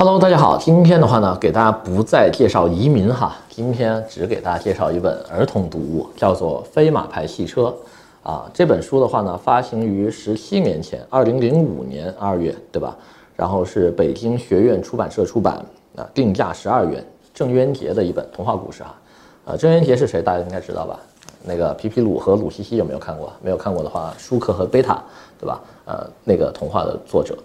Hello，大家好，今天的话呢，给大家不再介绍移民哈，今天只给大家介绍一本儿童读物，叫做《飞马牌汽车》啊。这本书的话呢，发行于十七年前，二零零五年二月，对吧？然后是北京学院出版社出版啊，定价十二元。郑渊洁的一本童话故事哈，呃，郑渊洁是谁？大家应该知道吧？那个皮皮鲁和鲁西西有没有看过？没有看过的话，舒克和贝塔，对吧？呃，那个童话的作者。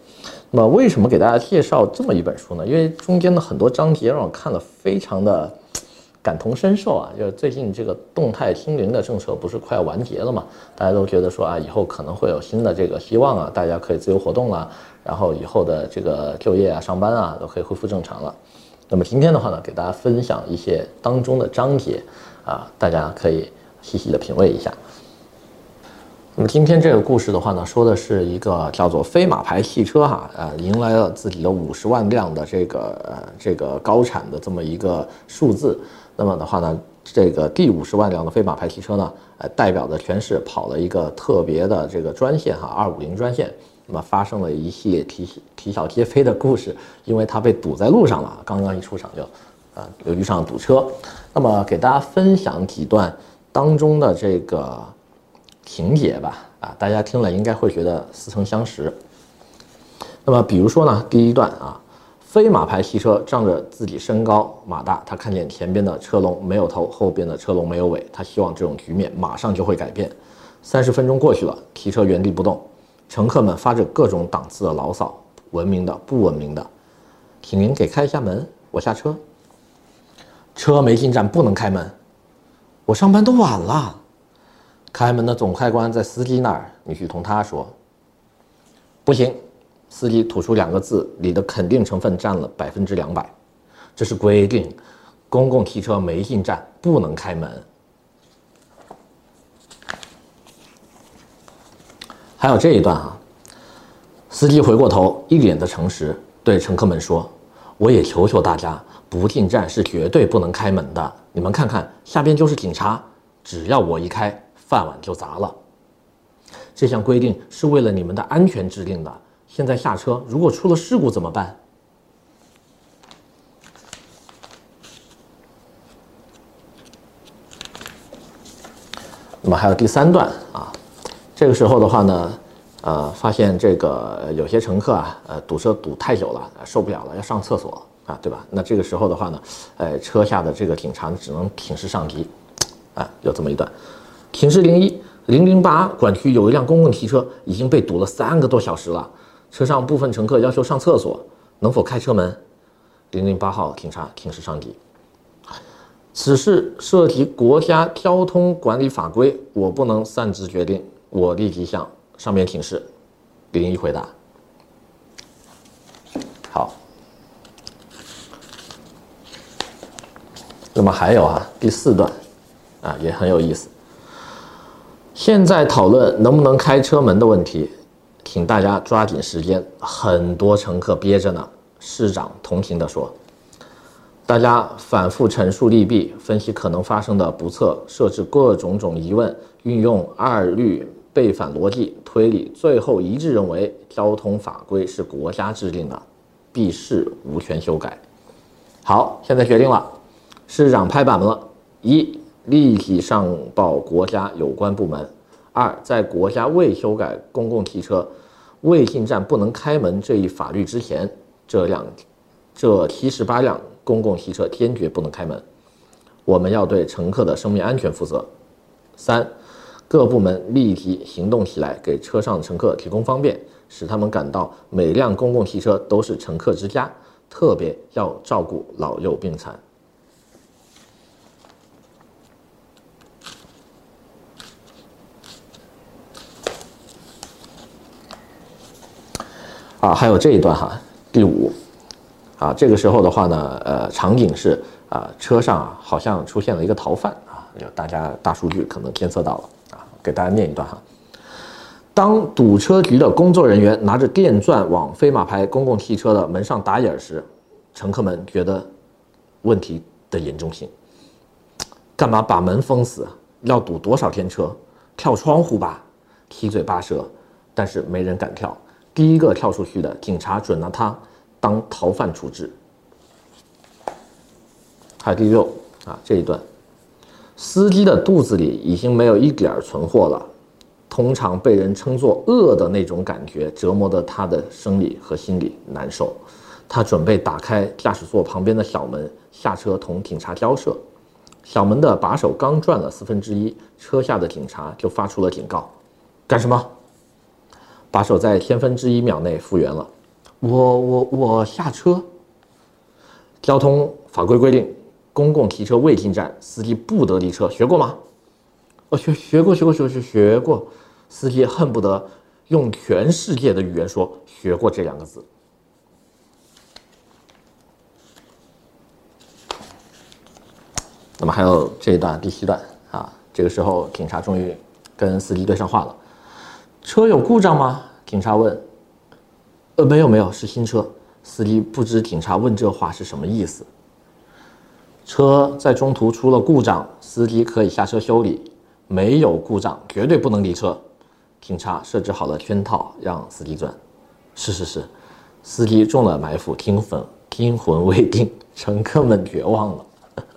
那么为什么给大家介绍这么一本书呢？因为中间的很多章节让我看了非常的感同身受啊。就是最近这个动态清零的政策不是快要完结了嘛？大家都觉得说啊，以后可能会有新的这个希望啊，大家可以自由活动了，然后以后的这个就业啊、上班啊都可以恢复正常了。那么今天的话呢，给大家分享一些当中的章节啊，大家可以。细细的品味一下。那么今天这个故事的话呢，说的是一个叫做飞马牌汽车哈，呃，迎来了自己的五十万辆的这个呃这个高产的这么一个数字。那么的话呢，这个第五十万辆的飞马牌汽车呢，呃，代表的全是跑了一个特别的这个专线哈，二五零专线。那么发生了一系列啼啼笑皆非的故事，因为它被堵在路上了，刚刚一出场就，啊，又遇上堵车。那么给大家分享几段。当中的这个情节吧，啊，大家听了应该会觉得似曾相识。那么，比如说呢，第一段啊，飞马牌汽车仗着自己身高马大，他看见前边的车龙没有头，后边的车龙没有尾，他希望这种局面马上就会改变。三十分钟过去了，提车原地不动，乘客们发着各种档次的牢骚，文明的、不文明的，请您给开一下门，我下车。车没进站，不能开门。我上班都晚了，开门的总开关在司机那儿，你去同他说。不行，司机吐出两个字，里的肯定成分占了百分之两百，这是规定，公共汽车没进站不能开门。还有这一段啊，司机回过头，一脸的诚实，对乘客们说：“我也求求大家。”不进站是绝对不能开门的。你们看看，下边就是警察，只要我一开，饭碗就砸了。这项规定是为了你们的安全制定的。现在下车，如果出了事故怎么办？那么还有第三段啊，这个时候的话呢，呃，发现这个有些乘客啊，呃，堵车堵太久了，受不了了，要上厕所。啊，对吧？那这个时候的话呢，呃，车下的这个警察只能挺身上级，啊，有这么一段。请示零一零零八管区有一辆公共汽车已经被堵了三个多小时了，车上部分乘客要求上厕所，能否开车门？零零八号警察挺身上级。此事涉及国家交通管理法规，我不能擅自决定，我立即向上面请示。零一回答。好。那么还有啊，第四段，啊也很有意思。现在讨论能不能开车门的问题，请大家抓紧时间。很多乘客憋着呢。市长同情地说：“大家反复陈述利弊，分析可能发生的不测，设置各种种疑问，运用二律背反逻辑推理，最后一致认为交通法规是国家制定的，必是无权修改。”好，现在决定了。市长拍板了：一、立即上报国家有关部门；二、在国家未修改公共汽车未进站不能开门这一法律之前，这辆这七十八辆公共汽车坚决不能开门。我们要对乘客的生命安全负责。三、各部门立即行动起来，给车上乘客提供方便，使他们感到每辆公共汽车都是乘客之家，特别要照顾老幼病残。啊，还有这一段哈，第五，啊，这个时候的话呢，呃，场景是啊，车上好像出现了一个逃犯啊，大家大数据可能监测到了，给大家念一段哈。当堵车局的工作人员拿着电钻往飞马牌公共汽车的门上打眼时，乘客们觉得问题的严重性。干嘛把门封死？要堵多少天车？跳窗户吧，七嘴八舌，但是没人敢跳。第一个跳出去的警察准了他，当逃犯处置。还有第六啊这一段，司机的肚子里已经没有一点存货了，通常被人称作饿的那种感觉折磨的他的生理和心理难受。他准备打开驾驶座旁边的小门，下车同警察交涉。小门的把手刚转了四分之一，车下的警察就发出了警告：“干什么？”把手在千分之一秒内复原了。我我我下车。交通法规规定，公共汽车未进站，司机不得离车。学过吗？我学学过学过学学学过。司机恨不得用全世界的语言说“学过”这两个字。那么还有这一段第七段啊，这个时候警察终于跟司机对上话了。车有故障吗？警察问。呃，没有没有，是新车。司机不知警察问这话是什么意思。车在中途出了故障，司机可以下车修理。没有故障，绝对不能离车。警察设置好了圈套，让司机钻。是是是，司机中了埋伏，听分惊魂未定，乘客们绝望了。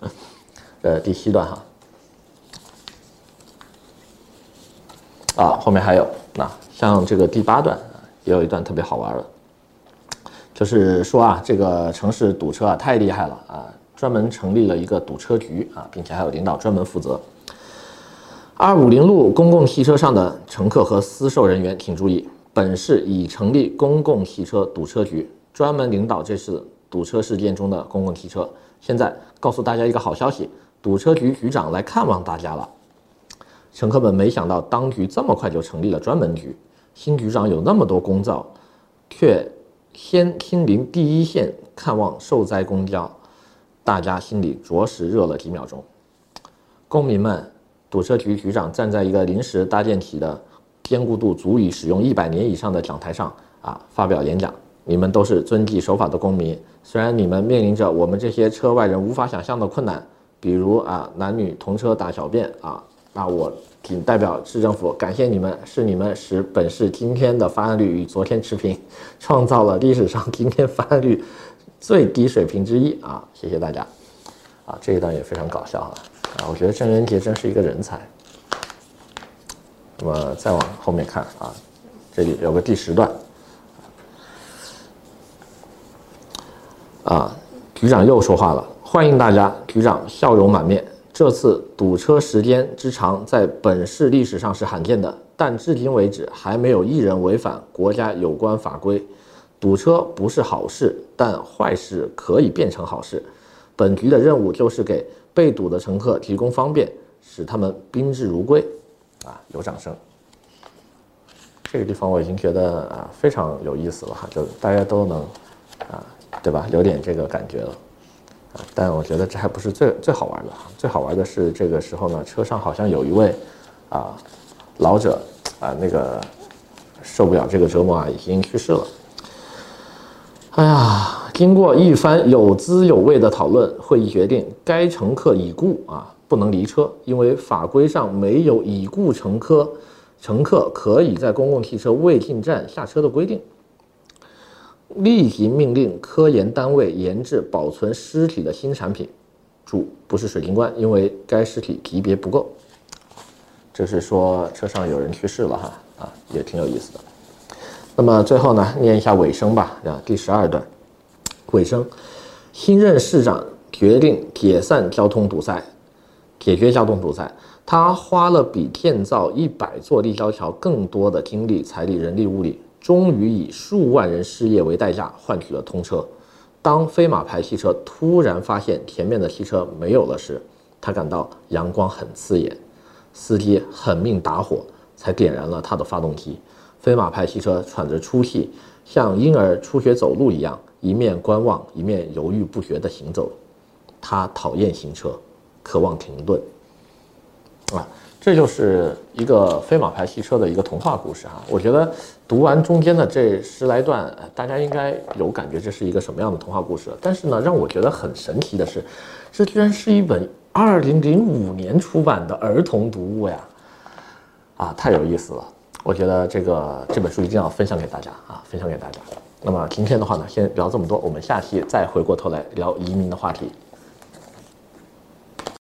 呃，第七段哈，啊，后面还有那像这个第八段也有一段特别好玩的，就是说啊，这个城市堵车啊太厉害了啊，专门成立了一个堵车局啊，并且还有领导专门负责。二五零路公共汽车上的乘客和司售人员请注意，本市已成立公共汽车堵车局，专门领导这次堵车事件中的公共汽车。现在告诉大家一个好消息。堵车局局长来看望大家了，乘客们没想到当局这么快就成立了专门局，新局长有那么多公造，却先亲临第一线看望受灾公交，大家心里着实热了几秒钟。公民们，堵车局局长站在一个临时搭建起的坚固度足以使用一百年以上的讲台上啊，发表演讲。你们都是遵纪守法的公民，虽然你们面临着我们这些车外人无法想象的困难。比如啊，男女同车大小便啊，那我仅代表市政府感谢你们，是你们使本市今天的发案率与昨天持平，创造了历史上今天发案率最低水平之一啊！谢谢大家，啊，这一段也非常搞笑啊！啊，我觉得郑渊洁真是一个人才。那么再往后面看啊，这里有个第十段，啊，局长又说话了。欢迎大家，局长笑容满面。这次堵车时间之长，在本市历史上是罕见的，但至今为止还没有一人违反国家有关法规。堵车不是好事，但坏事可以变成好事。本局的任务就是给被堵的乘客提供方便，使他们宾至如归。啊，有掌声。这个地方我已经觉得啊非常有意思了哈，就大家都能啊，对吧？有点这个感觉了。啊但我觉得这还不是最最好玩的，最好玩的是这个时候呢，车上好像有一位啊老者啊，那个受不了这个折磨啊，已经去世了。哎呀，经过一番有滋有味的讨论，会议决定该乘客已故啊，不能离车，因为法规上没有已故乘客乘客可以在公共汽车未进站下车的规定。立即命令科研单位研制保存尸体的新产品，注不是水晶棺，因为该尸体级别不够。这是说车上有人去世了哈啊，也挺有意思的。那么最后呢，念一下尾声吧啊，第十二段，尾声，新任市长决定解散交通堵塞，解决交通堵塞。他花了比建造一百座立交桥更多的精力、财力、人力、物力。终于以数万人失业为代价换取了通车。当飞马牌汽车突然发现前面的汽车没有了时，他感到阳光很刺眼。司机狠命打火，才点燃了他的发动机。飞马牌汽车喘着粗气，像婴儿初学走路一样，一面观望，一面犹豫不决地行走。他讨厌行车，渴望停顿。啊。这就是一个飞马牌汽车的一个童话故事哈，我觉得读完中间的这十来段，大家应该有感觉这是一个什么样的童话故事。但是呢，让我觉得很神奇的是，这居然是一本二零零五年出版的儿童读物呀！啊，太有意思了！我觉得这个这本书一定要分享给大家啊，分享给大家。那么今天的话呢，先聊这么多，我们下期再回过头来聊移民的话题。